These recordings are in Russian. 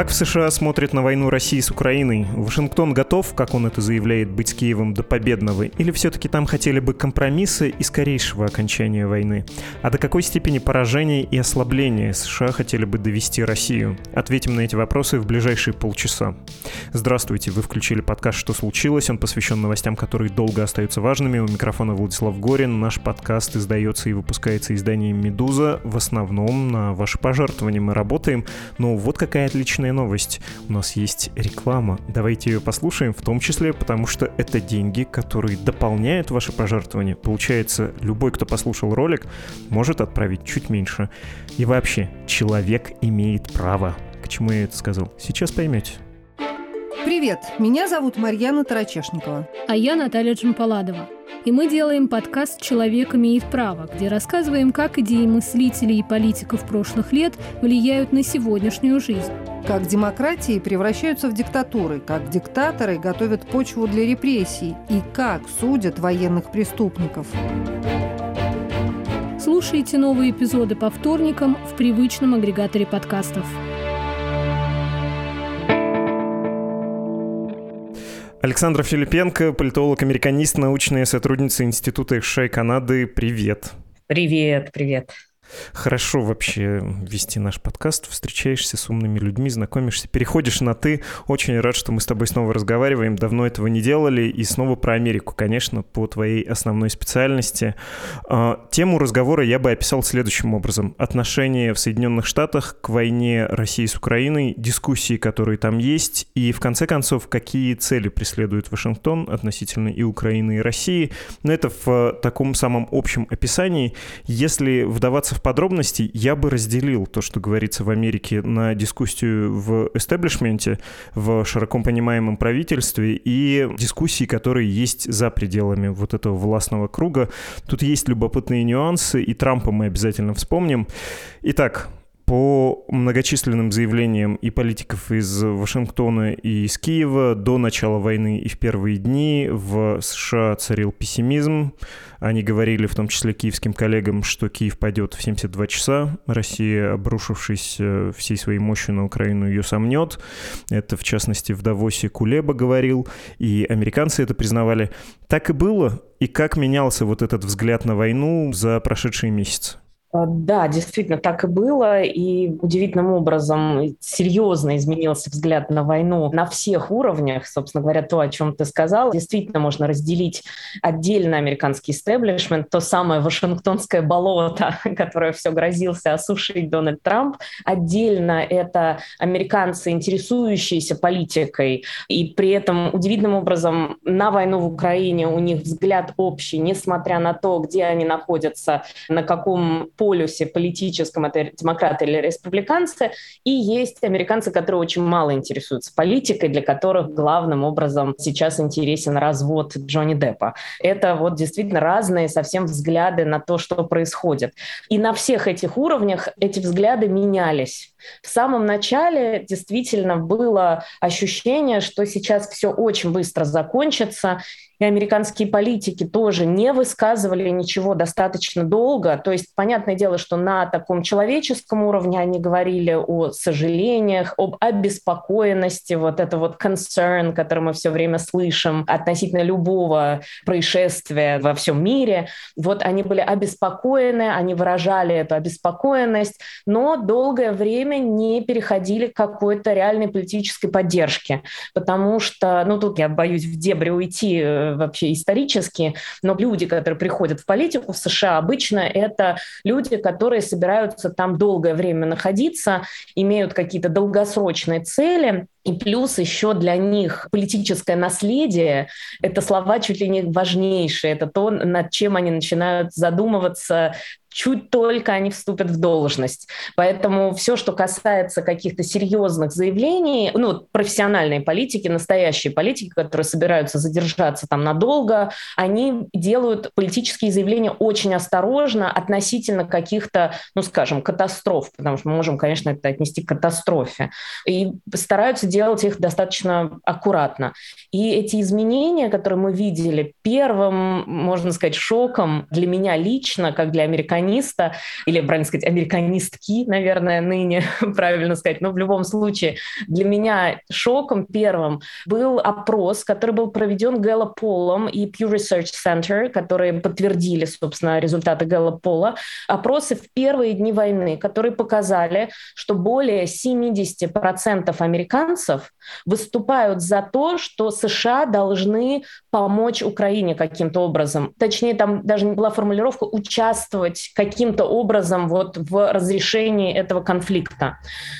Как в США смотрят на войну России с Украиной? Вашингтон готов, как он это заявляет, быть с Киевом до победного? Или все-таки там хотели бы компромисса и скорейшего окончания войны? А до какой степени поражения и ослабления США хотели бы довести Россию? Ответим на эти вопросы в ближайшие полчаса. Здравствуйте, вы включили подкаст «Что случилось?». Он посвящен новостям, которые долго остаются важными. У микрофона Владислав Горин. Наш подкаст издается и выпускается изданием «Медуза». В основном на ваши пожертвования мы работаем. Но вот какая отличная отличная новость. У нас есть реклама. Давайте ее послушаем, в том числе потому, что это деньги, которые дополняют ваши пожертвования. Получается, любой, кто послушал ролик, может отправить чуть меньше. И вообще, человек имеет право. К чему я это сказал? Сейчас поймете. Привет, меня зовут Марьяна Тарачешникова. А я Наталья Джампаладова. И мы делаем подкаст «Человек имеет право», где рассказываем, как идеи мыслителей и политиков прошлых лет влияют на сегодняшнюю жизнь. Как демократии превращаются в диктатуры, как диктаторы готовят почву для репрессий и как судят военных преступников. Слушайте новые эпизоды по вторникам в привычном агрегаторе подкастов. Александра Филипенко, политолог-американист, научная сотрудница Института Шей Канады. Привет. Привет, привет. Хорошо вообще вести наш подкаст, встречаешься с умными людьми, знакомишься, переходишь на «ты». Очень рад, что мы с тобой снова разговариваем, давно этого не делали, и снова про Америку, конечно, по твоей основной специальности. А, тему разговора я бы описал следующим образом. Отношения в Соединенных Штатах к войне России с Украиной, дискуссии, которые там есть, и в конце концов, какие цели преследует Вашингтон относительно и Украины, и России. Но это в таком самом общем описании. Если вдаваться в подробностей, я бы разделил то, что говорится в Америке, на дискуссию в эстеблишменте, в широко понимаемом правительстве и дискуссии, которые есть за пределами вот этого властного круга. Тут есть любопытные нюансы, и Трампа мы обязательно вспомним. Итак, по многочисленным заявлениям и политиков из Вашингтона и из Киева до начала войны и в первые дни в США царил пессимизм. Они говорили, в том числе киевским коллегам, что Киев пойдет в 72 часа. Россия, обрушившись э, всей своей мощью на Украину, ее сомнет. Это, в частности, в Давосе Кулеба говорил, и американцы это признавали. Так и было. И как менялся вот этот взгляд на войну за прошедшие месяцы? А, да, действительно, так и было. И удивительным образом серьезно изменился взгляд на войну на всех уровнях. Собственно говоря, то, о чем ты сказал, действительно можно разделить отдельно американский истеблишмент, то самое вашингтонское болото, которое все грозился осушить Дональд Трамп. Отдельно это американцы, интересующиеся политикой. И при этом удивительным образом на войну в Украине у них взгляд общий, несмотря на то, где они находятся, на каком полюсе политическом, это демократы или республиканцы, и есть американцы, которые очень мало интересуются политикой, для которых главным образом сейчас интересен развод Джонни Деппа. Это вот действительно разные совсем взгляды на то, что происходит. И на всех этих уровнях эти взгляды менялись. В самом начале действительно было ощущение, что сейчас все очень быстро закончится, и американские политики тоже не высказывали ничего достаточно долго. То есть, понятное дело, что на таком человеческом уровне они говорили о сожалениях, об обеспокоенности, вот это вот concern, который мы все время слышим относительно любого происшествия во всем мире. Вот они были обеспокоены, они выражали эту обеспокоенность, но долгое время не переходили к какой-то реальной политической поддержке, потому что, ну тут я боюсь в дебри уйти э, вообще исторически, но люди, которые приходят в политику в США, обычно это люди, которые собираются там долгое время находиться, имеют какие-то долгосрочные цели, И плюс еще для них политическое наследие — это слова чуть ли не важнейшие, это то, над чем они начинают задумываться чуть только они вступят в должность. Поэтому все, что касается каких-то серьезных заявлений, ну, профессиональной политики, настоящие политики, которые собираются задержаться там надолго, они делают политические заявления очень осторожно относительно каких-то, ну, скажем, катастроф, потому что мы можем, конечно, это отнести к катастрофе, и стараются делать их достаточно аккуратно. И эти изменения, которые мы видели, первым, можно сказать, шоком для меня лично, как для американцев, американиста, или, правильно сказать, американистки, наверное, ныне, правильно сказать, но в любом случае для меня шоком первым был опрос, который был проведен Гэллополом и Pew Research Center, которые подтвердили, собственно, результаты Гэллопола. Опросы в первые дни войны, которые показали, что более 70% американцев выступают за то, что США должны помочь Украине каким-то образом. Точнее, там даже не была формулировка «участвовать каким-то образом вот в разрешении этого конфликта.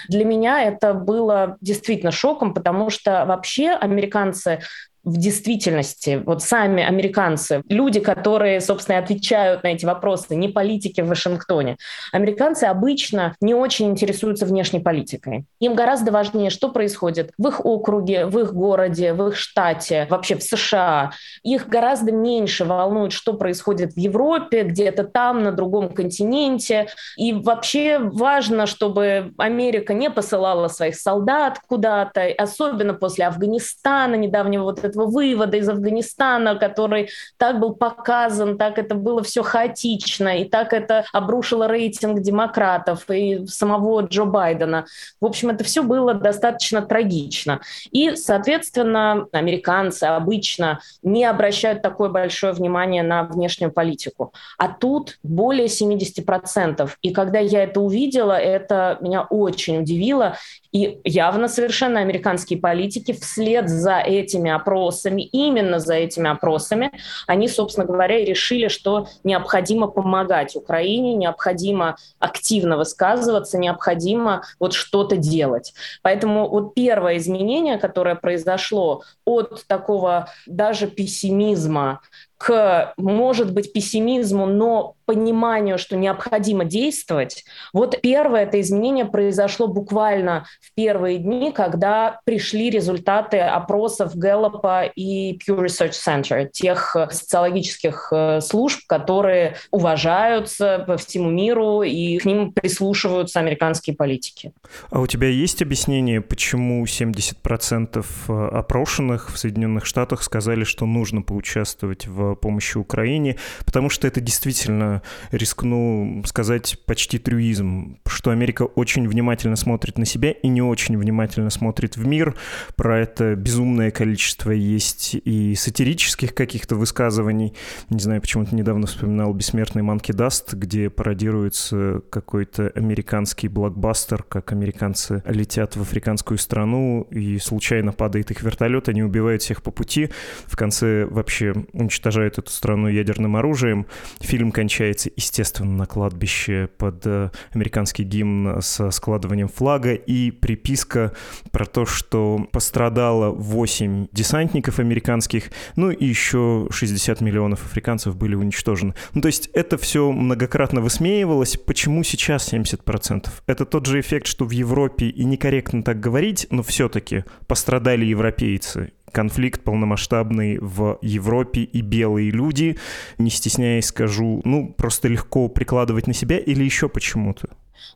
Для меня это было действительно шоком, потому что вообще американцы в действительности, вот сами американцы, люди, которые, собственно, отвечают на эти вопросы, не политики в Вашингтоне, американцы обычно не очень интересуются внешней политикой. Им гораздо важнее, что происходит в их округе, в их городе, в их штате, вообще в США. Их гораздо меньше волнует, что происходит в Европе, где-то там, на другом континенте. И вообще важно, чтобы Америка не посылала своих солдат куда-то, особенно после Афганистана, недавнего вот этого вывода из Афганистана, который так был показан, так это было все хаотично, и так это обрушило рейтинг демократов и самого Джо Байдена. В общем, это все было достаточно трагично. И, соответственно, американцы обычно не обращают такое большое внимание на внешнюю политику. А тут более 70%. И когда я это увидела, это меня очень удивило. И явно совершенно американские политики вслед за этими опросами, именно за этими опросами, они, собственно говоря, и решили, что необходимо помогать Украине, необходимо активно высказываться, необходимо вот что-то делать. Поэтому вот первое изменение, которое произошло от такого даже пессимизма к, может быть, пессимизму, но пониманию, что необходимо действовать. Вот первое это изменение произошло буквально в первые дни, когда пришли результаты опросов Гэллопа и Pew Research Center, тех социологических э, служб, которые уважаются по всему миру, и к ним прислушиваются американские политики. А у тебя есть объяснение, почему 70% э, опрошенных в Соединенных Штатах сказали, что нужно поучаствовать в помощи Украине, потому что это действительно, рискну сказать, почти трюизм, что Америка очень внимательно смотрит на себя и не очень внимательно смотрит в мир. Про это безумное количество есть и сатирических каких-то высказываний. Не знаю, почему-то недавно вспоминал «Бессмертный Monkey Dust», где пародируется какой-то американский блокбастер, как американцы летят в африканскую страну и случайно падает их вертолет, они убивают всех по пути, в конце вообще уничтожают уничтожают эту страну ядерным оружием. Фильм кончается, естественно, на кладбище под э, американский гимн со складыванием флага и приписка про то, что пострадало 8 десантников американских, ну и еще 60 миллионов африканцев были уничтожены. Ну, то есть это все многократно высмеивалось. Почему сейчас 70%? Это тот же эффект, что в Европе, и некорректно так говорить, но все-таки пострадали европейцы конфликт полномасштабный в Европе и белые люди, не стесняясь скажу, ну, просто легко прикладывать на себя или еще почему-то?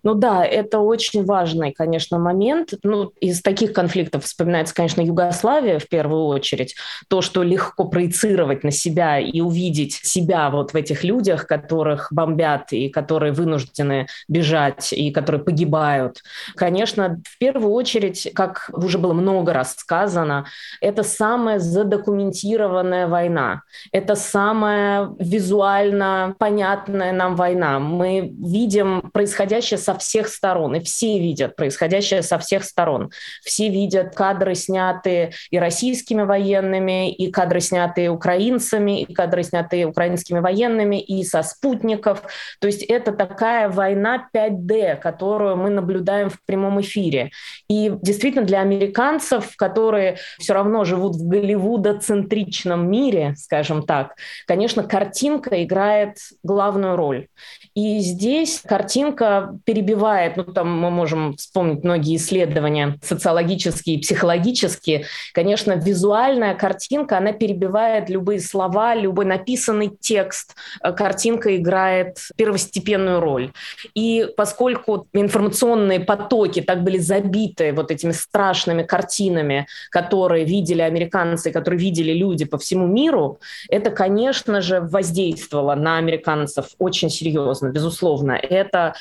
Ну да, это очень важный, конечно, момент. Ну, из таких конфликтов вспоминается, конечно, Югославия в первую очередь. То, что легко проецировать на себя и увидеть себя вот в этих людях, которых бомбят и которые вынуждены бежать и которые погибают. Конечно, в первую очередь, как уже было много раз сказано, это самая задокументированная война. Это самая визуально понятная нам война. Мы видим происходящее происходящее со всех сторон, и все видят происходящее со всех сторон. Все видят кадры, снятые и российскими военными, и кадры, снятые украинцами, и кадры, снятые украинскими военными, и со спутников. То есть это такая война 5D, которую мы наблюдаем в прямом эфире. И действительно для американцев, которые все равно живут в голливудоцентричном мире, скажем так, конечно, картинка играет главную роль. И здесь картинка перебивает, ну там мы можем вспомнить многие исследования социологические, психологические. Конечно, визуальная картинка, она перебивает любые слова, любой написанный текст. Картинка играет первостепенную роль. И поскольку информационные потоки так были забиты вот этими страшными картинами, которые видели американцы, которые видели люди по всему миру, это, конечно же, воздействовало на американцев очень серьезно, безусловно. Это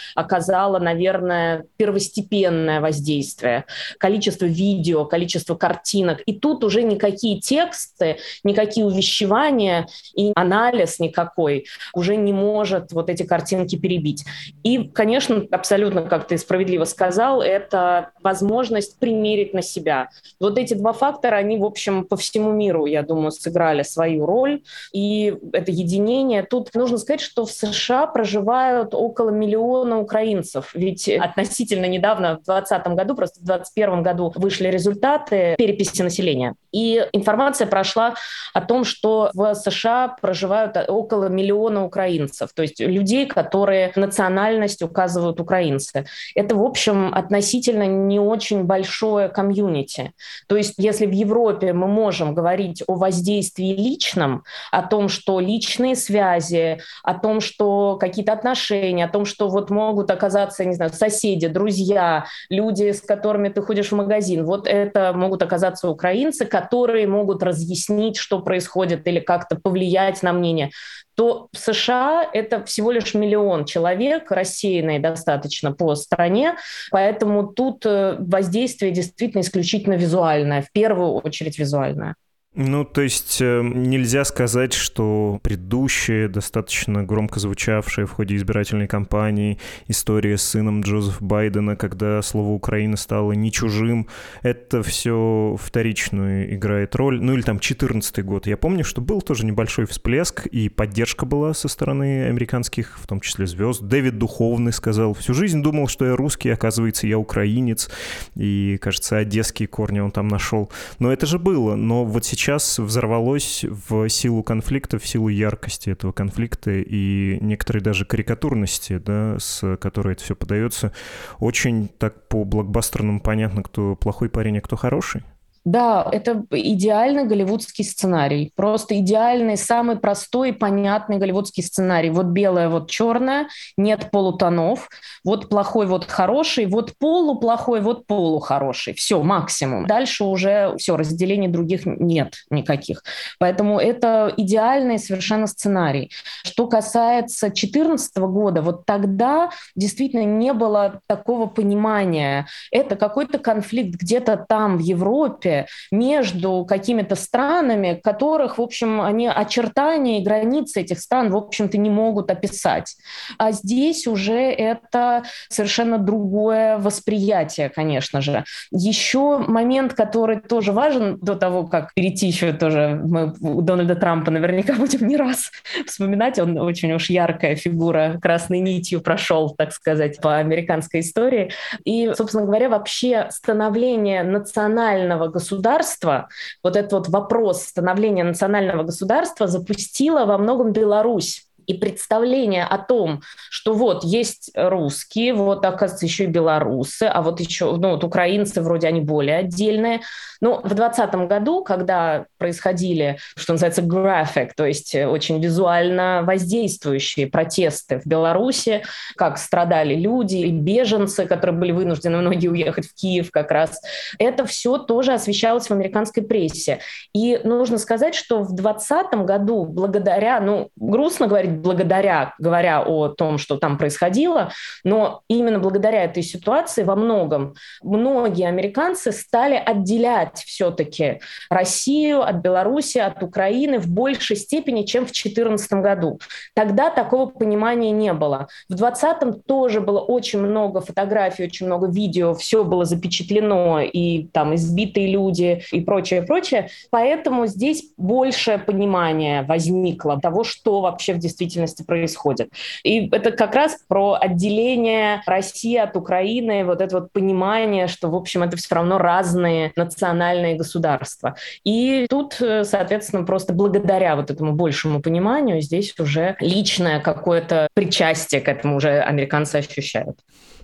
оказало, наверное, первостепенное воздействие. Количество видео, количество картинок. И тут уже никакие тексты, никакие увещевания и анализ никакой уже не может вот эти картинки перебить. И, конечно, абсолютно, как ты справедливо сказал, это возможность примерить на себя. Вот эти два фактора, они, в общем, по всему миру, я думаю, сыграли свою роль. И это единение. Тут нужно сказать, что в США проживают около миллиона украинцев. Ведь относительно недавно, в 2020 году, просто в 2021 году вышли результаты переписи населения. И информация прошла о том, что в США проживают около миллиона украинцев, то есть людей, которые национальность указывают украинцы. Это, в общем, относительно не очень большое комьюнити. То есть если в Европе мы можем говорить о воздействии личном, о том, что личные связи, о том, что какие-то отношения, о том, что вот могут оказаться, не знаю, соседи, друзья, люди, с которыми ты ходишь в магазин, вот это могут оказаться украинцы, которые могут разъяснить, что происходит или как-то повлиять на мнение то в США это всего лишь миллион человек, рассеянные достаточно по стране, поэтому тут э, воздействие действительно исключительно визуальное, в первую очередь визуальное. Ну, то есть э, нельзя сказать, что предыдущая, достаточно громко звучавшая в ходе избирательной кампании история с сыном Джозефа Байдена, когда слово «Украина» стало не чужим, это все вторичную играет роль. Ну, или там 14 год. Я помню, что был тоже небольшой всплеск, и поддержка была со стороны американских, в том числе звезд. Дэвид Духовный сказал, всю жизнь думал, что я русский, оказывается, я украинец. И, кажется, одесские корни он там нашел. Но это же было. Но вот сейчас сейчас взорвалось в силу конфликта, в силу яркости этого конфликта и некоторой даже карикатурности, да, с которой это все подается. Очень так по блокбастерному понятно, кто плохой парень, а кто хороший. Да, это идеальный голливудский сценарий. Просто идеальный, самый простой и понятный голливудский сценарий. Вот белое, вот черное, нет полутонов. Вот плохой, вот хороший, вот полуплохой, вот полухороший. Все, максимум. Дальше уже все, разделений других нет никаких. Поэтому это идеальный совершенно сценарий. Что касается 2014 года, вот тогда действительно не было такого понимания. Это какой-то конфликт где-то там, в Европе, между какими-то странами, которых, в общем, они очертания и границы этих стран, в общем-то, не могут описать. А здесь уже это совершенно другое восприятие, конечно же. Еще момент, который тоже важен до того, как перейти еще тоже, мы Дональда Трампа наверняка будем не раз вспоминать, он очень уж яркая фигура, красной нитью прошел, так сказать, по американской истории. И, собственно говоря, вообще становление национального государства государства, вот этот вот вопрос становления национального государства запустила во многом Беларусь и представление о том, что вот есть русские, вот оказывается еще и белорусы, а вот еще ну, вот украинцы вроде они более отдельные. Но в 2020 году, когда происходили, что называется, graphic, то есть очень визуально воздействующие протесты в Беларуси, как страдали люди и беженцы, которые были вынуждены многие уехать в Киев как раз, это все тоже освещалось в американской прессе. И нужно сказать, что в 2020 году благодаря, ну, грустно говорить, благодаря, говоря о том, что там происходило, но именно благодаря этой ситуации во многом многие американцы стали отделять все-таки Россию от Беларуси, от Украины в большей степени, чем в 2014 году. Тогда такого понимания не было. В 2020 тоже было очень много фотографий, очень много видео, все было запечатлено, и там избитые люди, и прочее, прочее. Поэтому здесь больше понимания возникло того, что вообще в действительности происходит. И это как раз про отделение России от Украины, вот это вот понимание, что, в общем, это все равно разные национальные государства. И тут, э, соответственно, просто благодаря вот этому большему пониманию здесь уже личное какое-то причастие к этому уже американцы ощущают.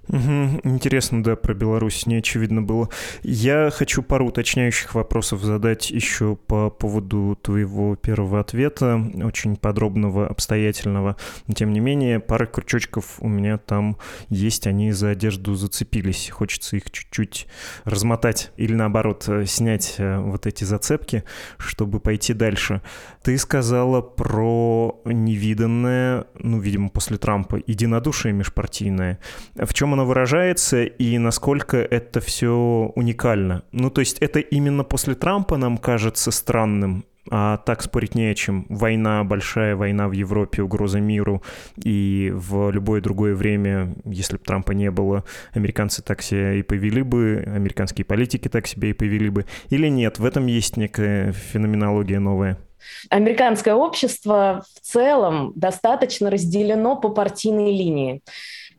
Угу, интересно, да, про Беларусь не очевидно было. Я хочу пару уточняющих вопросов задать еще по поводу твоего первого ответа, очень подробного, обстоятельного. Но, тем не менее, пара крючочков у меня там есть, они за одежду зацепились. Хочется их чуть-чуть размотать или, наоборот, э, снять э, вот эти зацепки, чтобы пойти дальше. Ты сказала про невиданное, ну, видимо, после Трампа, единодушие межпартийное. В чем оно выражается и насколько это все уникально? Ну, то есть это именно после Трампа нам кажется странным, а так спорить не о чем. Война, большая война в Европе, угроза миру, и в любое другое время, если бы Трампа не было, американцы так себя и повели бы, американские политики так себя и повели бы. Или нет, в этом есть некая феноменология новая? Американское общество в целом достаточно разделено по партийной линии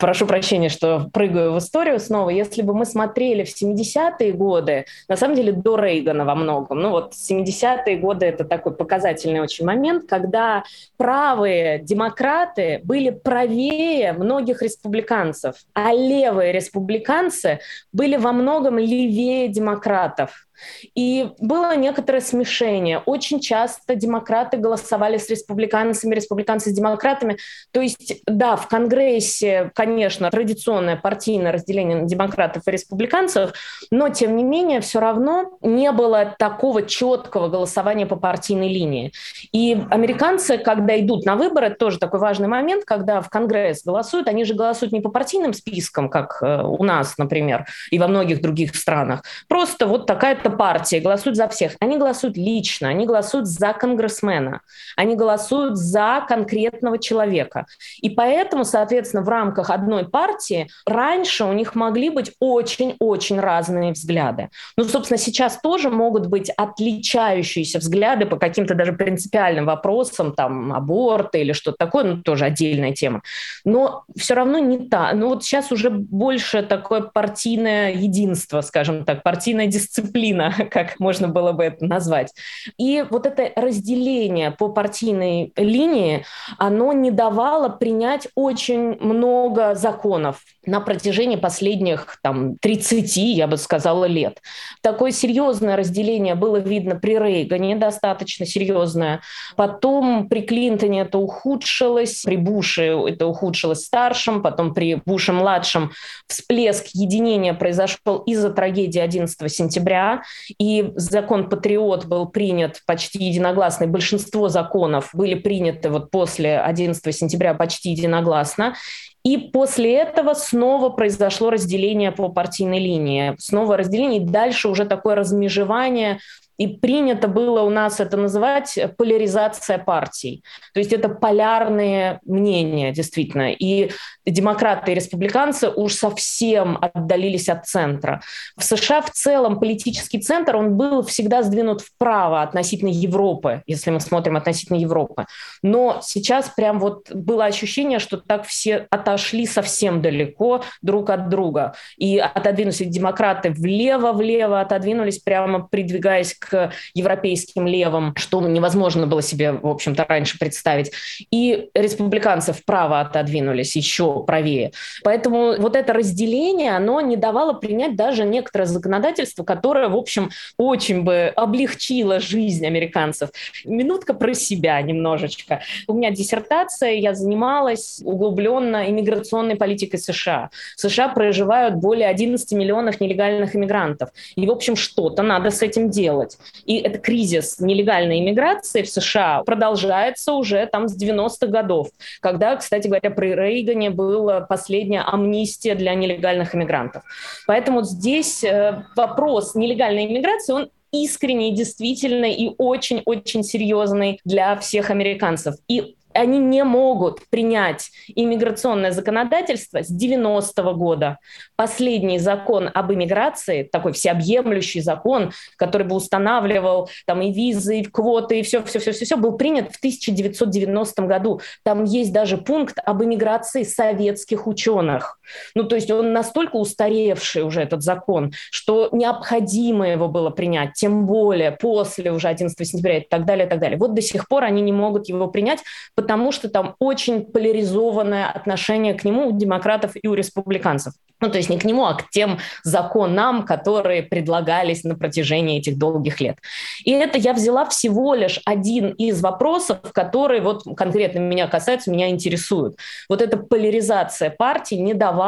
прошу прощения, что прыгаю в историю снова, если бы мы смотрели в 70-е годы, на самом деле до Рейгана во многом, ну вот 70-е годы это такой показательный очень момент, когда правые демократы были правее многих республиканцев, а левые республиканцы были во многом левее демократов. И было некоторое смешение. Очень часто демократы голосовали с республиканцами, республиканцы с демократами. То есть, да, в Конгрессе, конечно, традиционное партийное разделение на демократов и республиканцев, но, тем не менее, все равно не было такого четкого голосования по партийной линии. И американцы, когда идут на выборы, это тоже такой важный момент, когда в Конгресс голосуют, они же голосуют не по партийным спискам, как э, у нас, например, и во многих других странах. Просто вот такая-то партии голосуют за всех. Они голосуют лично, они голосуют за конгрессмена, они голосуют за конкретного человека. И поэтому, соответственно, в рамках одной партии раньше у них могли быть очень-очень разные взгляды. Ну, собственно, сейчас тоже могут быть отличающиеся взгляды по каким-то даже принципиальным вопросам, там, аборта или что-то такое, ну, тоже отдельная тема. Но все равно не та. Ну, вот сейчас уже больше такое партийное единство, скажем так, партийная дисциплина дисциплина, как можно было бы это назвать. И вот это разделение по партийной линии, оно не давало принять очень много законов на протяжении последних там, 30, я бы сказала, лет. Такое серьезное разделение было видно при Рейгане, достаточно серьезное. Потом при Клинтоне это ухудшилось, при Буше это ухудшилось старшим, потом при Буше-младшем всплеск единения произошел из-за трагедии 11 сентября, и закон «Патриот» был принят почти единогласно, и большинство законов были приняты вот после 11 сентября почти единогласно. И после этого снова произошло разделение по партийной линии. Снова разделение, и дальше уже такое размежевание и принято было у нас это называть поляризация партий. То есть это полярные мнения, действительно. И демократы и республиканцы уж совсем отдалились от центра. В США в целом политический центр, он был всегда сдвинут вправо относительно Европы, если мы смотрим относительно Европы. Но сейчас прям вот было ощущение, что так все отошли совсем далеко друг от друга. И отодвинулись демократы влево-влево, отодвинулись прямо придвигаясь к к европейским левым, что невозможно было себе, в общем-то, раньше представить. И республиканцы вправо отодвинулись еще правее. Поэтому вот это разделение, оно не давало принять даже некоторое законодательство, которое, в общем, очень бы облегчило жизнь американцев. Минутка про себя немножечко. У меня диссертация, я занималась углубленно именно миграционной политикой США. В США проживают более 11 миллионов нелегальных иммигрантов. И, в общем, что-то надо с этим делать. И этот кризис нелегальной иммиграции в США продолжается уже там с 90-х годов, когда, кстати говоря, при Рейгане была последняя амнистия для нелегальных иммигрантов. Поэтому здесь э, вопрос нелегальной иммиграции, он искренний, действительно и очень-очень серьезный для всех американцев. И они не могут принять иммиграционное законодательство с 90-го года. Последний закон об иммиграции, такой всеобъемлющий закон, который бы устанавливал там и визы, и квоты, и все, все, все, все, все, был принят в 1990 году. Там есть даже пункт об иммиграции советских ученых. Ну, то есть он настолько устаревший уже этот закон, что необходимо его было принять, тем более после уже 11 сентября и так далее, и так далее. Вот до сих пор они не могут его принять, потому что там очень поляризованное отношение к нему у демократов и у республиканцев. Ну, то есть не к нему, а к тем законам, которые предлагались на протяжении этих долгих лет. И это я взяла всего лишь один из вопросов, которые вот конкретно меня касаются, меня интересуют. Вот эта поляризация партии не давала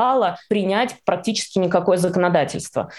принять практически никакое законодательство.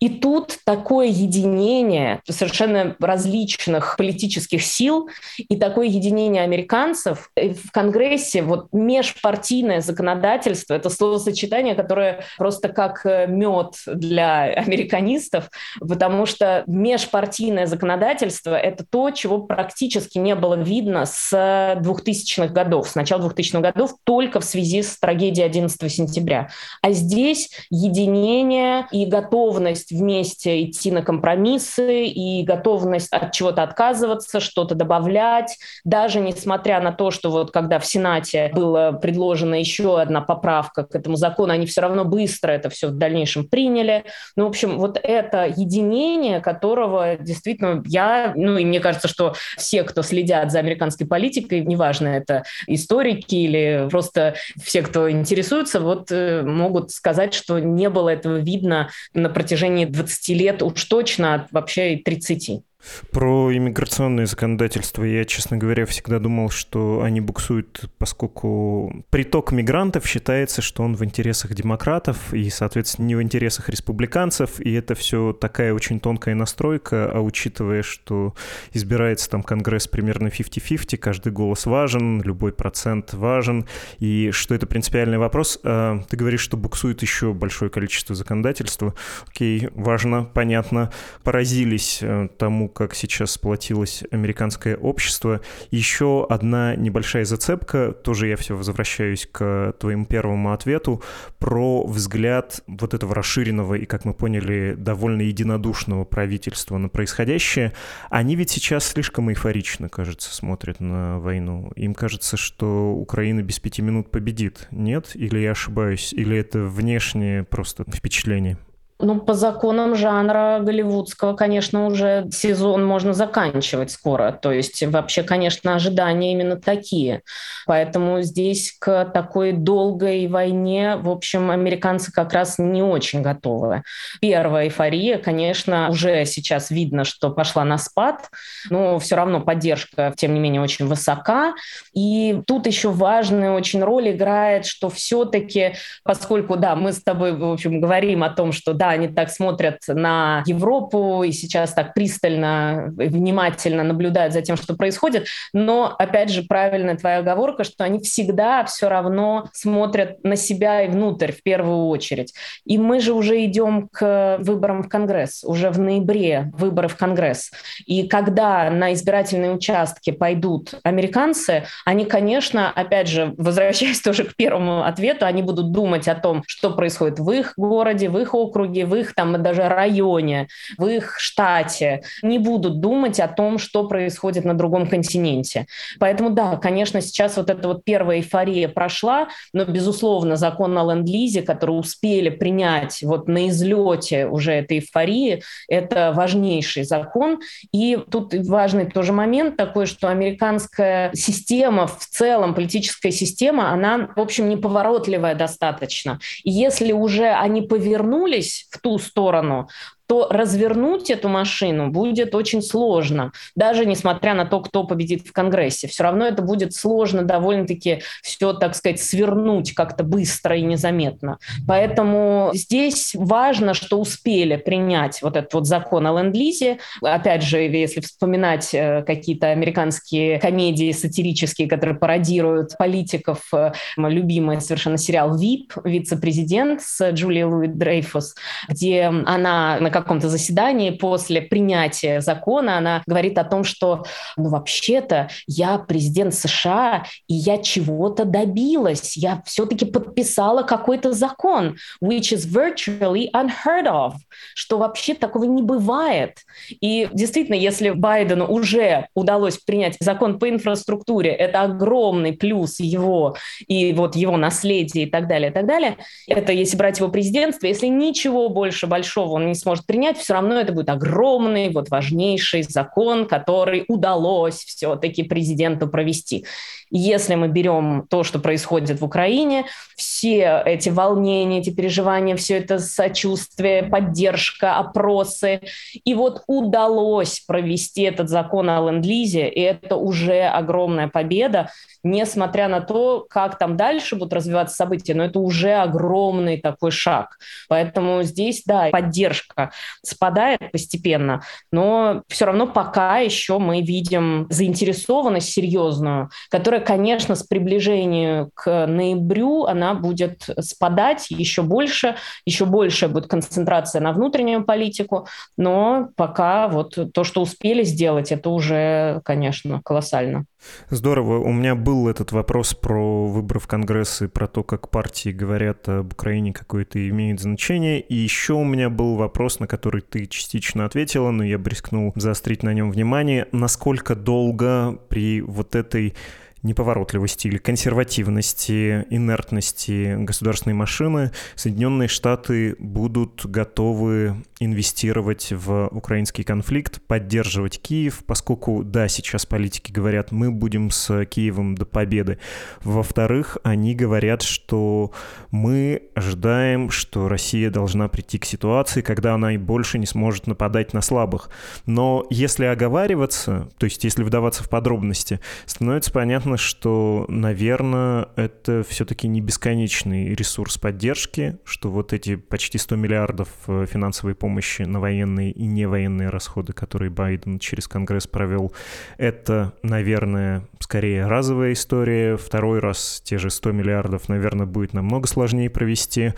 И тут такое единение совершенно различных политических сил и такое единение американцев э, в Конгрессе, вот межпартийное законодательство, это словосочетание, которое просто как э, мед для американистов, потому что межпартийное законодательство — это то, чего практически не было видно с 2000-х годов, с начала 2000-х годов, только в связи с трагедией 11 сентября. А здесь единение и готовность готовность вместе идти на компромиссы и готовность от чего-то отказываться, что-то добавлять, даже несмотря на то, что вот когда в Сенате была предложена еще одна поправка к этому закону, они все равно быстро это все в дальнейшем приняли. Ну, в общем, вот это единение, которого действительно я, ну и мне кажется, что все, кто следят за американской политикой, неважно, это историки или просто все, кто интересуется, вот э, могут сказать, что не было этого видно на протяжении течение 20 лет уж точно, вообще и 30. Про иммиграционное законодательство я, честно говоря, всегда думал, что они буксуют, поскольку приток мигрантов считается, что он в интересах демократов и, соответственно, не в интересах республиканцев, и это все такая очень тонкая настройка, а учитывая, что избирается там Конгресс примерно 50-50, каждый голос важен, любой процент важен, и что это принципиальный вопрос, а ты говоришь, что буксует еще большое количество законодательства. Окей, важно, понятно, поразились э, как сейчас сплотилось американское общество. Еще одна небольшая зацепка, тоже я все возвращаюсь к твоему первому ответу, про взгляд вот этого расширенного и, как мы поняли, довольно единодушного правительства на происходящее. Они ведь сейчас слишком эйфорично, кажется, смотрят на войну. Им кажется, что Украина без пяти минут победит. Нет? Или я ошибаюсь? Или это внешнее просто впечатление? Ну, по законам жанра голливудского, конечно, уже сезон можно заканчивать скоро. То есть вообще, конечно, ожидания именно такие. Поэтому здесь к такой долгой войне, в общем, американцы как раз не очень готовы. Первая эйфория, конечно, уже сейчас видно, что пошла на спад, но все равно поддержка, тем не менее, очень высока. И тут еще важную очень роль играет, что все-таки, поскольку, да, мы с тобой, в общем, говорим о том, что да, они так смотрят на Европу и сейчас так пристально, внимательно наблюдают за тем, что происходит. Но, опять же, правильная твоя оговорка, что они всегда все равно смотрят на себя и внутрь в первую очередь. И мы же уже идем к выборам в Конгресс, уже в ноябре выборы в Конгресс. И когда на избирательные участки пойдут американцы, они, конечно, опять же, возвращаясь тоже к первому ответу, они будут думать о том, что происходит в их городе, в их округе, округе, в их там даже районе, в их штате не будут думать о том, что происходит на другом континенте. Поэтому да, конечно, сейчас вот эта вот первая эйфория прошла, но, безусловно, закон на ленд-лизе, который успели принять вот на излете уже этой эйфории, это важнейший закон. И тут важный тоже момент такой, что американская система в целом, политическая система, она, в общем, неповоротливая достаточно. И если уже они повернулись в ту сторону, то развернуть эту машину будет очень сложно, даже несмотря на то, кто победит в Конгрессе. Все равно это будет сложно довольно-таки все, так сказать, свернуть как-то быстро и незаметно. Поэтому здесь важно, что успели принять вот этот вот закон о ленд-лизе. Опять же, если вспоминать э, какие-то американские комедии сатирические, которые пародируют политиков, э, любимый совершенно сериал «Вип», «Вице-президент» с Джулией Луи Дрейфус, где она на каком-то заседании после принятия закона, она говорит о том, что, ну, вообще-то я президент США, и я чего-то добилась, я все-таки подписала какой-то закон, which is virtually unheard of, что вообще такого не бывает. И действительно, если Байдену уже удалось принять закон по инфраструктуре, это огромный плюс его и вот его наследие и так далее, и так далее. Это если брать его президентство, если ничего больше большого он не сможет принять, все равно это будет огромный, вот важнейший закон, который удалось все-таки президенту провести. Если мы берем то, что происходит в Украине, все эти волнения, эти переживания, все это сочувствие, поддержка, опросы, и вот удалось провести этот закон о ленд-лизе, и это уже огромная победа, несмотря на то, как там дальше будут развиваться события, но это уже огромный такой шаг. Поэтому здесь, да, поддержка спадает постепенно, но все равно пока еще мы видим заинтересованность серьезную, которая, конечно, с приближением к ноябрю, она будет спадать еще больше, еще больше будет концентрация на внутреннюю политику, но пока вот то, что успели сделать, это уже, конечно, колоссально. Здорово. У меня был этот вопрос про выборы в Конгресс и про то, как партии говорят об Украине, какое это имеет значение. И еще у меня был вопрос, на который ты частично ответила, но я бы рискнул заострить на нем внимание. Насколько долго при вот этой неповоротливости или консервативности, инертности государственной машины Соединенные Штаты будут готовы инвестировать в украинский конфликт, поддерживать Киев, поскольку, да, сейчас политики говорят, мы будем с Киевом до победы. Во-вторых, они говорят, что мы ожидаем, что Россия должна прийти к ситуации, когда она и больше не сможет нападать на слабых. Но если оговариваться, то есть если вдаваться в подробности, становится понятно, что, наверное, это все-таки не бесконечный ресурс поддержки, что вот эти почти 100 миллиардов э, финансовой помощи помощи на военные и невоенные расходы, которые Байден через Конгресс провел, это, наверное, скорее разовая история. Второй раз те же 100 миллиардов, наверное, будет намного сложнее провести.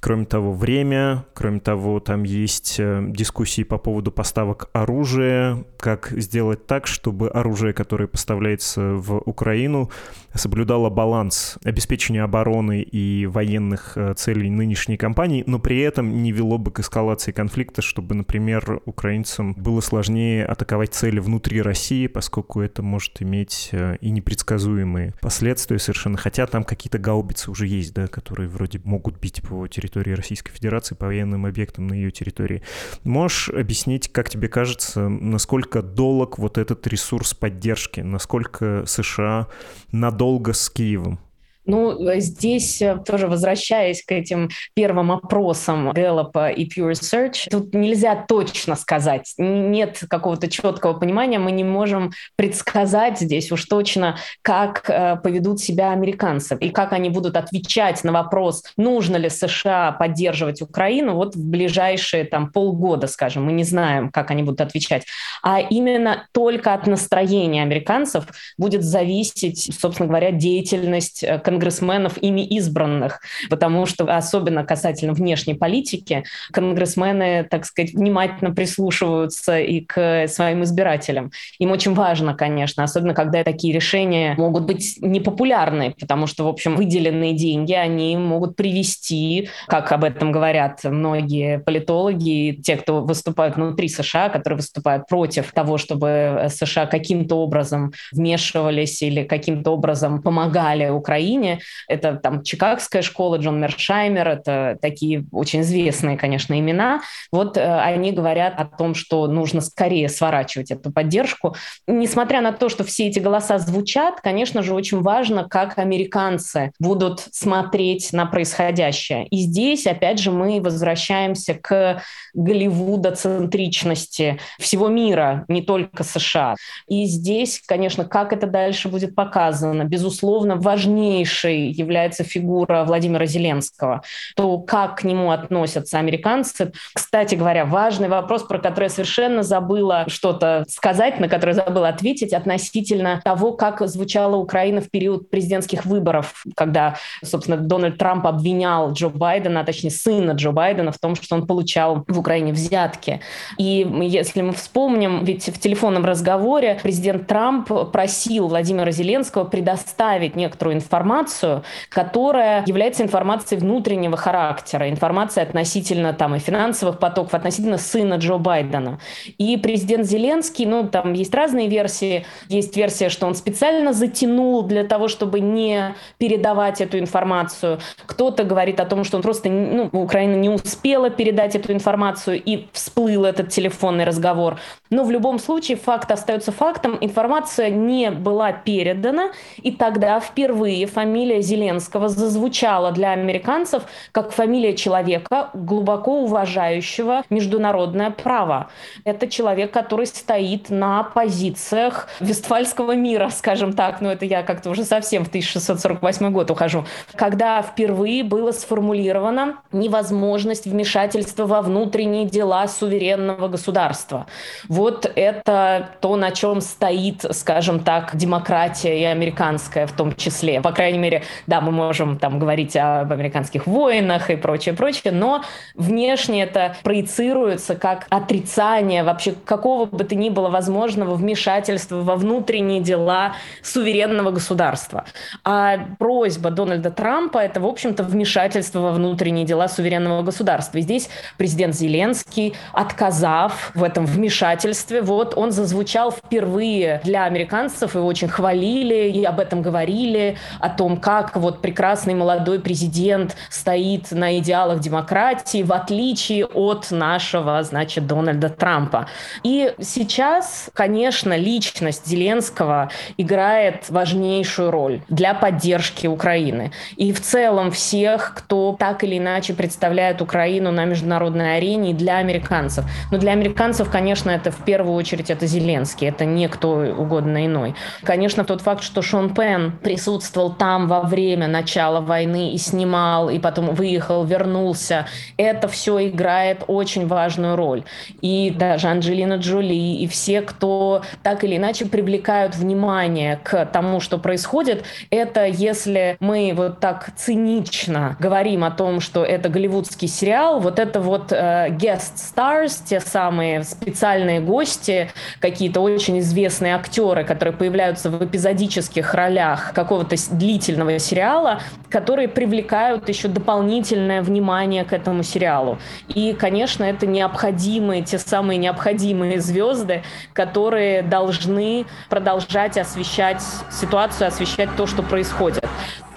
Кроме того, время, кроме того, там есть э, дискуссии по поводу поставок оружия, как сделать так, чтобы оружие, которое поставляется в Украину, соблюдало баланс обеспечения обороны и военных э, целей нынешней кампании, но при этом не вело бы к эскалации конфликта, чтобы, например, украинцам было сложнее атаковать цели внутри России, поскольку это может иметь э, и непредсказуемые последствия совершенно, хотя там какие-то гаубицы уже есть, да, которые вроде могут бить по территории Российской Федерации, по военным объектам на ее территории. Можешь объяснить, как тебе кажется, насколько долг вот этот ресурс поддержки, насколько США надолго с Киевом? Ну, э, здесь э, тоже возвращаясь к этим первым опросам Гэллопа и Pure Search, тут нельзя точно сказать, нет какого-то четкого понимания, мы не можем предсказать здесь уж точно, как э, поведут себя американцы и как они будут отвечать на вопрос, нужно ли США поддерживать Украину вот в ближайшие там полгода, скажем, мы не знаем, как они будут отвечать, а именно только от настроения американцев будет зависеть, собственно говоря, деятельность конгрессменов, ими избранных, потому что особенно касательно внешней политики, конгрессмены, так сказать, внимательно прислушиваются и к своим избирателям. Им очень важно, конечно, особенно когда такие решения могут быть непопулярны, потому что, в общем, выделенные деньги, они могут привести, как об этом говорят многие политологи, те, кто выступают внутри США, которые выступают против того, чтобы США каким-то образом вмешивались или каким-то образом помогали Украине, Украине. Это там Чикагская школа, Джон Мершаймер, это такие очень известные, конечно, имена. Вот э, они говорят о том, что нужно скорее сворачивать эту поддержку. Несмотря на то, что все эти голоса звучат, конечно же, очень важно, как американцы будут смотреть на происходящее. И здесь, опять же, мы возвращаемся к голливудоцентричности всего мира, не только США. И здесь, конечно, как это дальше будет показано, безусловно, важнейшей является фигура Владимира Зеленского. То, как к нему относятся американцы. Кстати говоря, важный вопрос, про который я совершенно забыла что-то сказать, на который забыла ответить, относительно того, как звучала Украина в период президентских выборов, когда, собственно, Дональд Трамп обвинял Джо Байдена, а точнее сына Джо Байдена в том, что он получал в Украине взятки. И если мы вспомним, ведь в телефонном разговоре президент Трамп просил Владимира Зеленского предоставить некоторую информацию, которая является информацией внутреннего характера, информация относительно там и финансовых потоков, относительно сына Джо Байдена. И президент Зеленский, ну, там есть разные версии. Есть версия, что он специально затянул для того, чтобы не передавать эту информацию. Кто-то говорит о том, что он просто, ну, Украина не успела передать эту информацию, и всплыл этот телефонный разговор. Но в любом случае факт остается фактом. Информация не была передана, и тогда впервые фамилия Зеленского зазвучала для американцев как фамилия человека, глубоко уважающего международное право. Это человек, который стоит на позициях Вестфальского мира, скажем так. Но это я как-то уже совсем в 1648 год ухожу. Когда впервые было сформулировано невозможность вмешательства во внутренние дела суверенного государства. Вот это то, на чем стоит, скажем так, демократия и американская в том числе. По крайней мере, да, мы можем там говорить об американских войнах и прочее, прочее, но внешне это проецируется как отрицание вообще какого бы то ни было возможного вмешательства во внутренние дела суверенного государства. А просьба Дональда Трампа – это, в общем-то, вмешательство во внутренние дела суверенного государства. И здесь президент Зеленский, отказав в этом вмешательстве, вот он зазвучал впервые для американцев, и очень хвалили, и об этом говорили, о том, как вот прекрасный молодой президент стоит на идеалах демократии, в отличие от нашего, значит, Дональда Трампа. И сейчас, конечно, личность Зеленского играет важнейшую роль для поддержки Украины. И в целом всех, кто так или иначе представляет Украину на международной арене для американцев. Но для американцев, конечно, это в первую очередь это Зеленский, это не кто угодно иной. Конечно, тот факт, что Шон Пен присутствовал там во время начала войны и снимал, и потом выехал, вернулся, это все играет очень важную роль. И даже Анджелина Джоли, и все, кто так или иначе привлекают внимание к тому, что происходит, это если мы вот так цинично говорим о том, что это голливудский сериал, вот это вот э, guest stars, те самые специальные гости, какие-то очень известные актеры, которые появляются в эпизодических ролях какого-то длительного сериала, которые привлекают еще дополнительное внимание к этому сериалу. И, конечно, это необходимые, те самые необходимые звезды, которые должны продолжать освещать ситуацию, освещать то, что происходит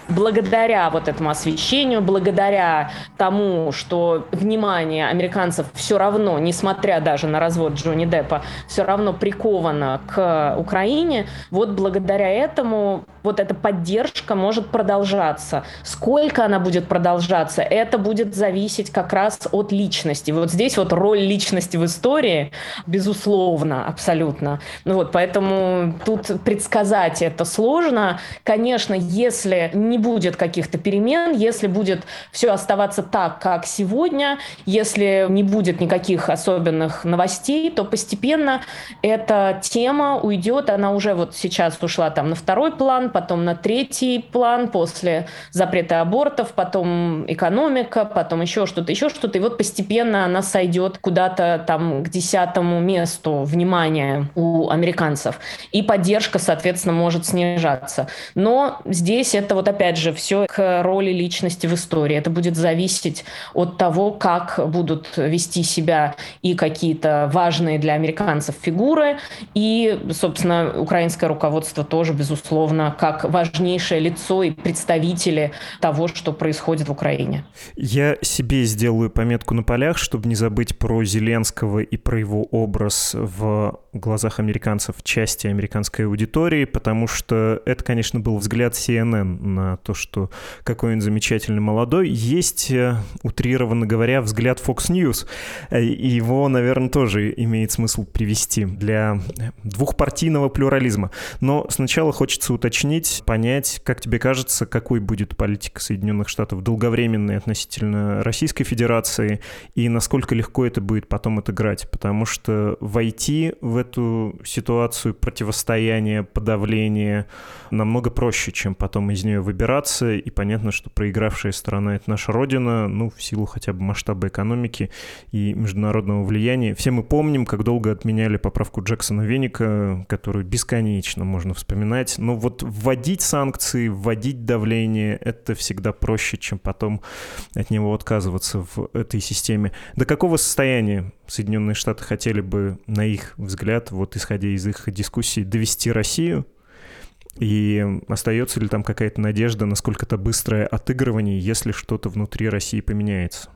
благодаря вот этому освещению, благодаря тому, что внимание американцев все равно, несмотря даже на развод Джонни Деппа, все равно приковано к Украине, вот благодаря этому вот эта поддержка может продолжаться. Сколько она будет продолжаться, это будет зависеть как раз от личности. Вот здесь вот роль личности в истории, безусловно, абсолютно. Ну вот, поэтому тут предсказать это сложно. Конечно, если не будет каких-то перемен, если будет все оставаться так, как сегодня, если не будет никаких особенных новостей, то постепенно эта тема уйдет, она уже вот сейчас ушла там на второй план, потом на третий план после запрета абортов, потом экономика, потом еще что-то, еще что-то, и вот постепенно она сойдет куда-то там к десятому месту внимания у американцев, и поддержка, соответственно, может снижаться. Но здесь это вот опять же, все к роли личности в истории. Это будет зависеть от того, как будут вести себя и какие-то важные для американцев фигуры, и, собственно, украинское руководство тоже, безусловно, как важнейшее лицо и представители того, что происходит в Украине. Я себе сделаю пометку на полях, чтобы не забыть про Зеленского и про его образ в глазах американцев части американской аудитории, потому что это, конечно, был взгляд CNN на то, что какой он замечательный молодой. Есть, э, утрированно говоря, взгляд Fox News. Его, наверное, тоже имеет смысл привести для двухпартийного плюрализма. Но сначала хочется уточнить, понять, как тебе кажется, какой будет политика Соединенных Штатов долговременной относительно Российской Федерации и насколько легко это будет потом отыграть. Потому что войти в эту ситуацию противостояния, подавления намного проще, чем потом из нее выбираться. И понятно, что проигравшая сторона — это наша Родина, ну, в силу хотя бы масштаба экономики и международного влияния. Все мы помним, как долго отменяли поправку Джексона Веника, которую бесконечно можно вспоминать. Но вот вводить санкции, вводить давление — это всегда проще, чем потом от него отказываться в этой системе. До какого состояния Соединенные Штаты хотели бы, на их взгляд, вот исходя из их дискуссий, довести Россию? И остается ли там какая-то надежда на сколько-то быстрое отыгрывание, если что-то внутри России поменяется?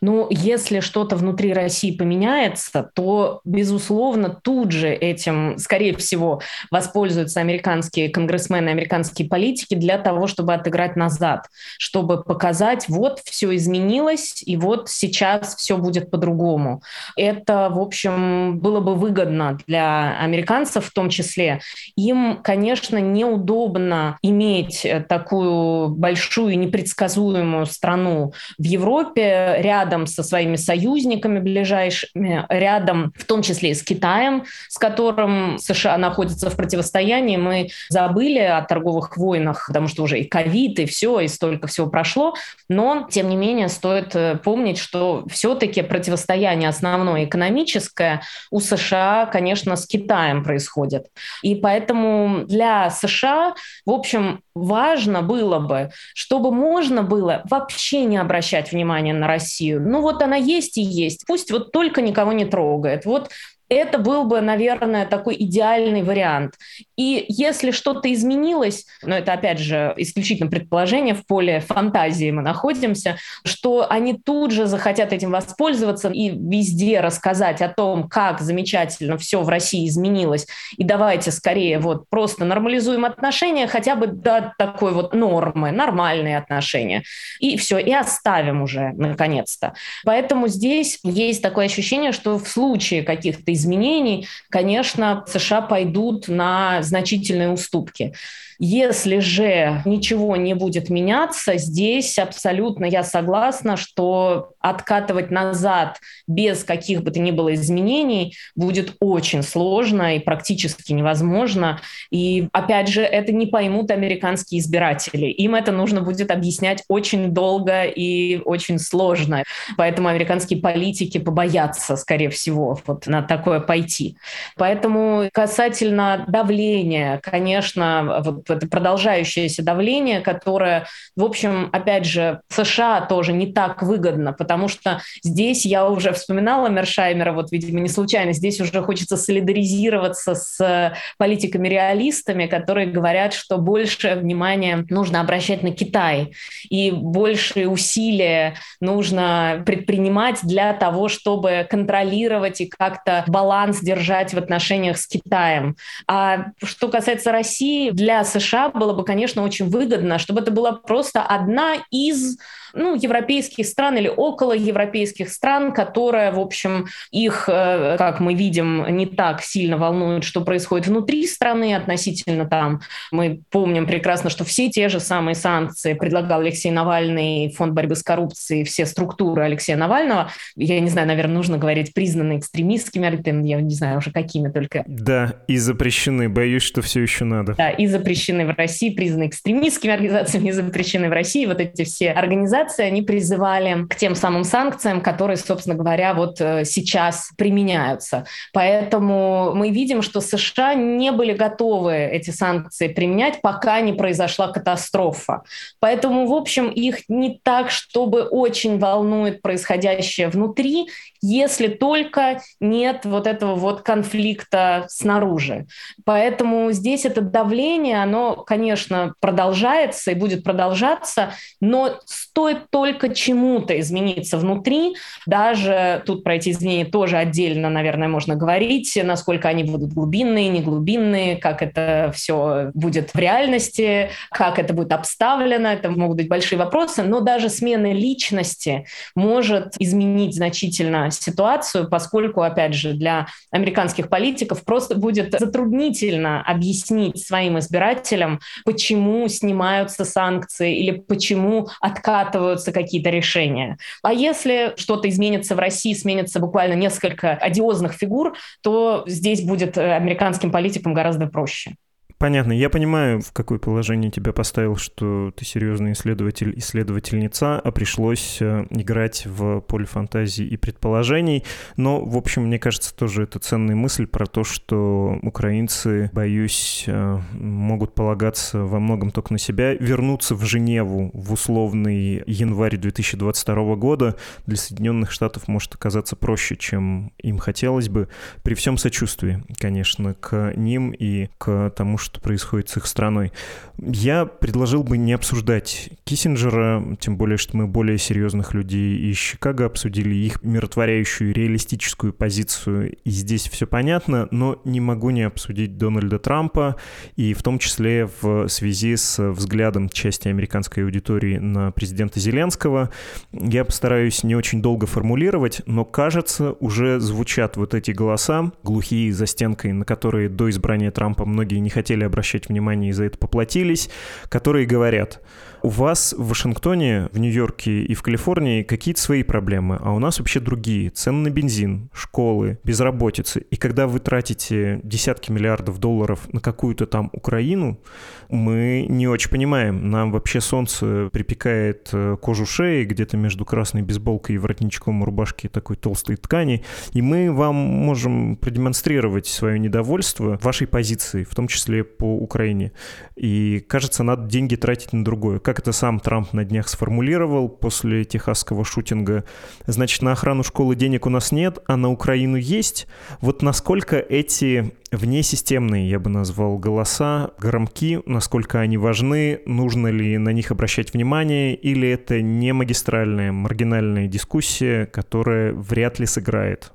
Ну, если что-то внутри России поменяется, то, безусловно, тут же этим, скорее всего, воспользуются американские конгрессмены, американские политики для того, чтобы отыграть назад, чтобы показать, вот все изменилось, и вот сейчас все будет по-другому. Это, в общем, было бы выгодно для американцев в том числе. Им, конечно, неудобно иметь такую большую непредсказуемую страну в Европе, рядом со своими союзниками ближайшими, рядом в том числе и с Китаем, с которым США находится в противостоянии. Мы забыли о торговых войнах, потому что уже и ковид, и все, и столько всего прошло. Но, тем не менее, стоит э, помнить, что все-таки противостояние основное экономическое у США, конечно, с Китаем происходит. И поэтому для США, в общем, важно было бы, чтобы можно было вообще не обращать внимания на Россию. Ну вот она есть и есть. Пусть вот только никого не трогает. Вот это был бы, наверное, такой идеальный вариант. И если что-то изменилось, но это, опять же, исключительно предположение, в поле фантазии мы находимся, что они тут же захотят этим воспользоваться и везде рассказать о том, как замечательно все в России изменилось, и давайте скорее вот просто нормализуем отношения хотя бы до такой вот нормы, нормальные отношения. И все, и оставим уже, наконец-то. Поэтому здесь есть такое ощущение, что в случае каких-то изменений, конечно, США пойдут на значительные уступки. Если же ничего не будет меняться, здесь абсолютно я согласна, что откатывать назад без каких бы то ни было изменений будет очень сложно и практически невозможно. И опять же, это не поймут американские избиратели. Им это нужно будет объяснять очень долго и очень сложно. Поэтому американские политики побоятся, скорее всего, вот на такое пойти. Поэтому касательно давления, конечно, вот это продолжающееся давление, которое, в общем, опять же, США тоже не так выгодно, потому что здесь я уже вспоминала Мершаймера, вот, видимо, не случайно, здесь уже хочется солидаризироваться с политиками-реалистами, которые говорят, что больше внимания нужно обращать на Китай, и больше усилия нужно предпринимать для того, чтобы контролировать и как-то баланс держать в отношениях с Китаем. А что касается России, для США было бы, конечно, очень выгодно, чтобы это была просто одна из ну, европейских стран или около европейских стран, которая, в общем, их, э, как мы видим, не так сильно волнует, что происходит внутри страны относительно там. Мы помним прекрасно, что все те же самые санкции предлагал Алексей Навальный, Фонд борьбы с коррупцией, все структуры Алексея Навального. Я не знаю, наверное, нужно говорить признанные экстремистскими, я не знаю уже какими только. Да, и запрещены. Боюсь, что все еще надо. Да, и запрещены в России, признаны экстремистскими организациями, и запрещены в России. Вот эти все организации организации, они призывали к тем самым санкциям, которые, собственно говоря, вот э, сейчас применяются. Поэтому мы видим, что США не были готовы эти санкции применять, пока не произошла катастрофа. Поэтому, в общем, их не так, чтобы очень волнует происходящее внутри, если только нет вот этого вот конфликта снаружи. Поэтому здесь это давление, оно, конечно, продолжается и будет продолжаться, но стоит только чему-то измениться внутри, даже тут про эти изменения тоже отдельно, наверное, можно говорить, насколько они будут глубинные, не глубинные, как это все будет в реальности, как это будет обставлено, это могут быть большие вопросы, но даже смена личности может изменить значительно ситуацию, поскольку, опять же, для американских политиков просто будет затруднительно объяснить своим избирателям, почему снимаются санкции или почему откатываются какие-то решения. А если что-то изменится в России, сменится буквально несколько одиозных фигур, то здесь будет э, американским политикам гораздо проще. Понятно. Я понимаю, в какое положение тебя поставил, что ты серьезный исследователь, исследовательница, а пришлось э, играть в поле фантазии и предположений. Но, в общем, мне кажется, тоже это ценная мысль про то, что украинцы, боюсь, э, могут полагаться во многом только на себя. Вернуться в Женеву в условный январь 2022 года для Соединенных Штатов может оказаться проще, чем им хотелось бы. При всем сочувствии, конечно, к ним и к тому, что что происходит с их страной. Я предложил бы не обсуждать Киссинджера, тем более, что мы более серьезных людей из Чикаго обсудили их миротворяющую реалистическую позицию, и здесь все понятно, но не могу не обсудить Дональда Трампа, и в том числе в связи с взглядом части американской аудитории на президента Зеленского. Я постараюсь не очень долго формулировать, но, кажется, уже звучат вот эти голоса, глухие за стенкой, на которые до избрания Трампа многие не хотели обращать внимание и за это поплатились, которые говорят, у вас в Вашингтоне, в Нью-Йорке и в Калифорнии какие-то свои проблемы, а у нас вообще другие. Цены на бензин, школы, безработица. И когда вы тратите десятки миллиардов долларов на какую-то там Украину, мы не очень понимаем. Нам вообще солнце припекает э, кожу шеи где-то между красной бейсболкой и воротничком рубашки такой толстой ткани. И мы вам можем продемонстрировать свое недовольство вашей позиции, в том числе по Украине. И кажется, надо деньги тратить на другое. Как это сам Трамп на днях сформулировал после техасского шутинга, значит, на охрану школы денег у нас нет, а на Украину есть. Вот насколько эти внесистемные, я бы назвал, голоса громки, насколько они важны, нужно ли на них обращать внимание, или это не магистральная, маргинальная дискуссия, которая вряд ли сыграет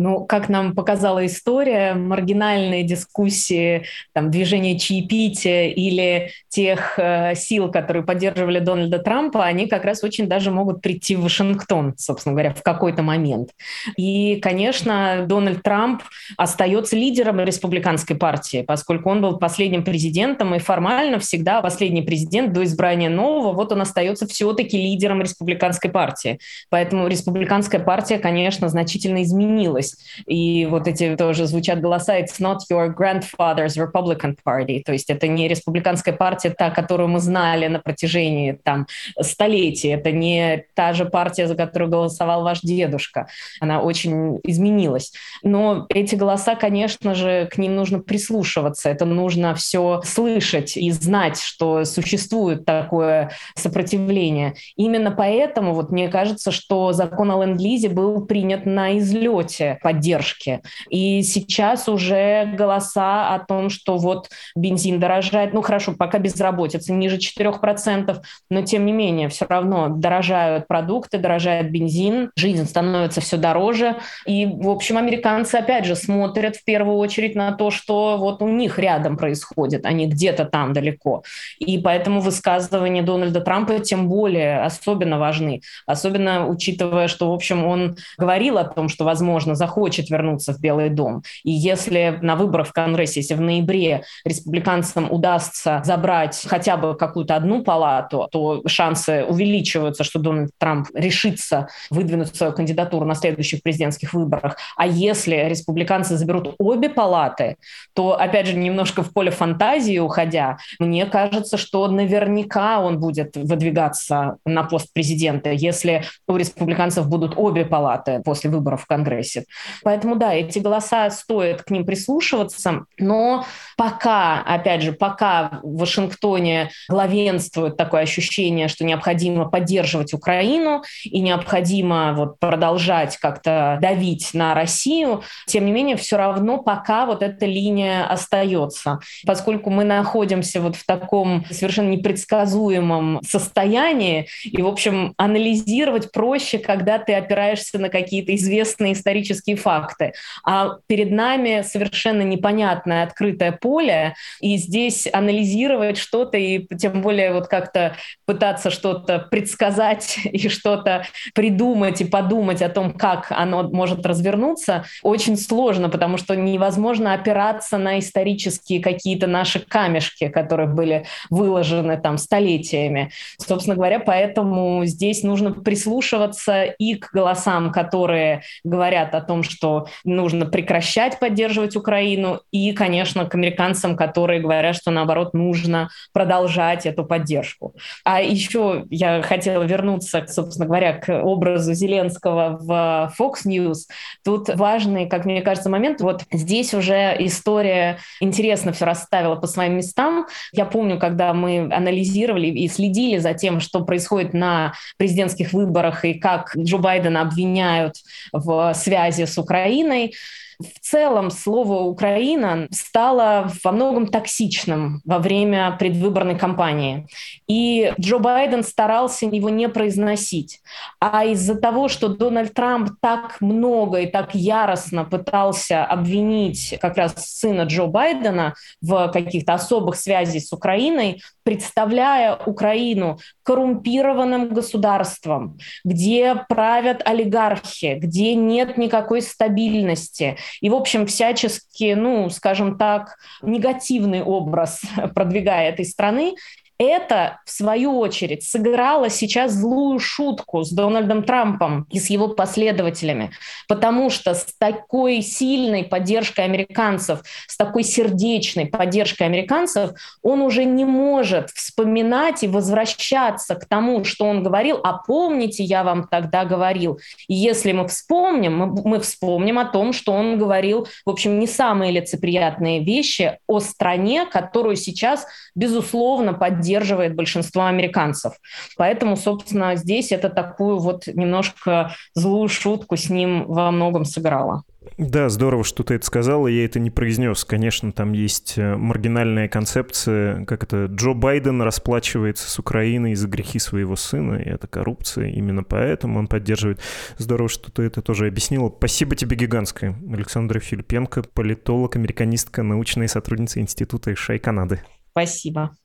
ну, как нам показала история, маргинальные дискуссии, там, движения чаепития или тех э, сил, которые поддерживали Дональда Трампа, они как раз очень даже могут прийти в Вашингтон, собственно говоря, в какой-то момент. И, конечно, Дональд Трамп остается лидером республиканской партии, поскольку он был последним президентом и формально всегда последний президент до избрания нового, вот он остается все-таки лидером республиканской партии. Поэтому республиканская партия, конечно, значительно изменилась изменилось. И вот эти тоже звучат голоса «It's not your grandfather's Republican Party», то есть это не республиканская партия, та, которую мы знали на протяжении там столетий, это не та же партия, за которую голосовал ваш дедушка. Она очень изменилась. Но эти голоса, конечно же, к ним нужно прислушиваться, это нужно все слышать и знать, что существует такое сопротивление. Именно поэтому вот мне кажется, что закон о ленд-лизе был принят на излете поддержки. И сейчас уже голоса о том, что вот бензин дорожает, ну хорошо, пока безработица ниже 4%, но тем не менее все равно дорожают продукты, дорожает бензин, жизнь становится все дороже. И, в общем, американцы опять же смотрят в первую очередь на то, что вот у них рядом происходит, а не где-то там далеко. И поэтому высказывания Дональда Трампа тем более особенно важны, особенно учитывая, что, в общем, он говорил о том, что, возможно, захочет вернуться в Белый дом. И если на выборах в Конгрессе, если в ноябре республиканцам удастся забрать хотя бы какую-то одну палату, то шансы увеличиваются, что Дональд Трамп решится выдвинуть свою кандидатуру на следующих президентских выборах. А если республиканцы заберут обе палаты, то, опять же, немножко в поле фантазии уходя, мне кажется, что наверняка он будет выдвигаться на пост президента, если у республиканцев будут обе палаты после выборов в Конгрессе. Поэтому, да, эти голоса стоит к ним прислушиваться, но пока, опять же, пока в Вашингтоне главенствует такое ощущение, что необходимо поддерживать Украину и необходимо вот продолжать как-то давить на Россию, тем не менее, все равно пока вот эта линия остается. Поскольку мы находимся вот в таком совершенно непредсказуемом состоянии, и, в общем, анализировать проще, когда ты опираешься на какие-то известные исторические факты. А перед нами совершенно непонятное открытое поле, и здесь анализировать что-то и тем более вот как-то пытаться что-то предсказать и что-то придумать и подумать о том, как оно может развернуться, очень сложно, потому что невозможно опираться на исторические какие-то наши камешки, которые были выложены там столетиями. Собственно говоря, поэтому здесь нужно прислушиваться и к голосам, которые говорят о том, что нужно прекращать поддерживать Украину, и, конечно, к американцам, которые говорят, что, наоборот, нужно продолжать эту поддержку. А еще я хотела вернуться, собственно говоря, к образу Зеленского в Fox News. Тут важный, как мне кажется, момент. Вот здесь уже история интересно все расставила по своим местам. Я помню, когда мы анализировали и следили за тем, что происходит на президентских выборах и как Джо Байдена обвиняют в связи с Украиной, в целом слово «Украина» стало во многом токсичным во время предвыборной кампании. И Джо Байден старался его не произносить. А из-за того, что Дональд Трамп так много и так яростно пытался обвинить как раз сына Джо Байдена в каких-то особых связях с Украиной, представляя Украину коррумпированным государством, где правят олигархи, где нет никакой стабильности. И, в общем, всячески, ну, скажем так, негативный образ продвигая этой страны, это, в свою очередь, сыграло сейчас злую шутку с Дональдом Трампом и с его последователями, потому что с такой сильной поддержкой американцев, с такой сердечной поддержкой американцев, он уже не может вспоминать и возвращаться к тому, что он говорил, а помните, я вам тогда говорил. И если мы вспомним, мы, мы вспомним о том, что он говорил, в общем, не самые лицеприятные вещи о стране, которую сейчас, безусловно, поддерживает поддерживает большинство американцев. Поэтому, собственно, здесь это такую вот немножко злую шутку с ним во многом сыграла. Да, здорово, что ты это сказала, я это не произнес. Конечно, там есть э, маргинальная концепция, как это Джо Байден расплачивается с Украиной за грехи своего сына, и это коррупция, именно поэтому он поддерживает. Здорово, что ты это тоже объяснила. Спасибо тебе гигантское. Александра Филипенко, политолог, американистка, научная сотрудница Института Ишай Канады. Спасибо.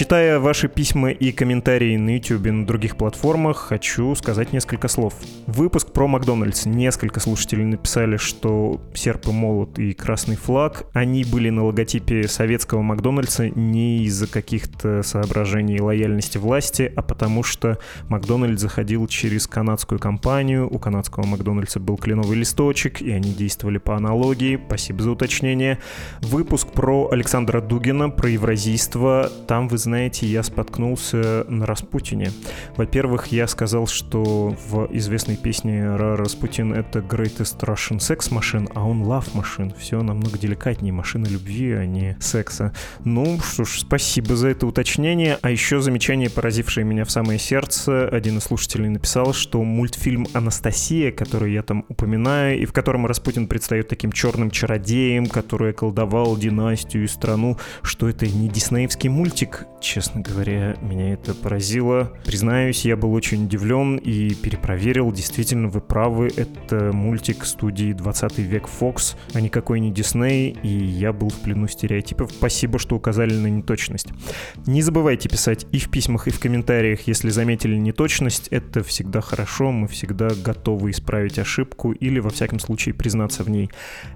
Читая ваши письма и комментарии на YouTube и на других платформах, хочу сказать несколько слов. Выпуск про Макдональдс. Несколько слушателей написали, что серп и молот и красный флаг, они были на логотипе советского Макдональдса не из-за каких-то соображений лояльности власти, а потому что Макдональдс заходил через канадскую компанию, у канадского Макдональдса был кленовый листочек, и они действовали по аналогии. Спасибо за уточнение. Выпуск про Александра Дугина, про евразийство. Там вы знаете, я споткнулся на Распутине. Во-первых, я сказал, что в известной песне Распутин — это greatest Russian sex machine, а он love machine. Все намного деликатнее, машина любви, а не секса. Ну, что ж, спасибо за это уточнение. А еще замечание, поразившее меня в самое сердце. Один из слушателей написал, что мультфильм «Анастасия», который я там упоминаю, и в котором Распутин предстает таким черным чародеем, который колдовал династию и страну, что это не диснеевский мультик, честно говоря, меня это поразило. Признаюсь, я был очень удивлен и перепроверил. Действительно, вы правы, это мультик студии 20 век Fox, а никакой не Disney, и я был в плену стереотипов. Спасибо, что указали на неточность. Не забывайте писать и в письмах, и в комментариях, если заметили неточность. Это всегда хорошо, мы всегда готовы исправить ошибку или, во всяком случае, признаться в ней.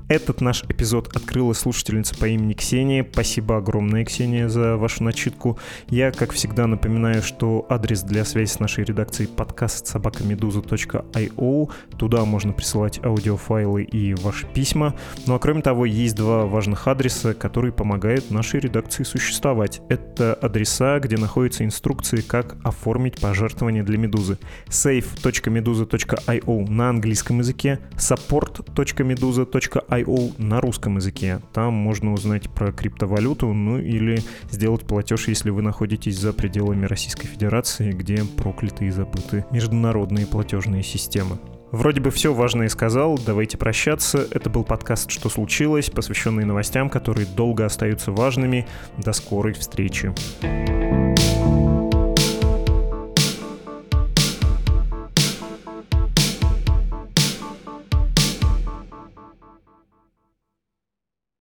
Этот наш эпизод открыла слушательница по имени Ксения. Спасибо огромное, Ксения, за вашу начитку. Я, как всегда, напоминаю, что адрес для связи с нашей редакцией подкаст собакамедуза.io. Туда можно присылать аудиофайлы и ваши письма. Ну а кроме того, есть два важных адреса, которые помогают нашей редакции существовать. Это адреса, где находятся инструкции, как оформить пожертвование для Медузы. save.meduza.io на английском языке, support.meduza.io на русском языке. Там можно узнать про криптовалюту, ну или сделать платеж, если вы находитесь за пределами Российской Федерации, где прокляты и забыты международные платежные системы. Вроде бы все важное сказал, давайте прощаться. Это был подкаст «Что случилось?», посвященный новостям, которые долго остаются важными. До скорой встречи. thank you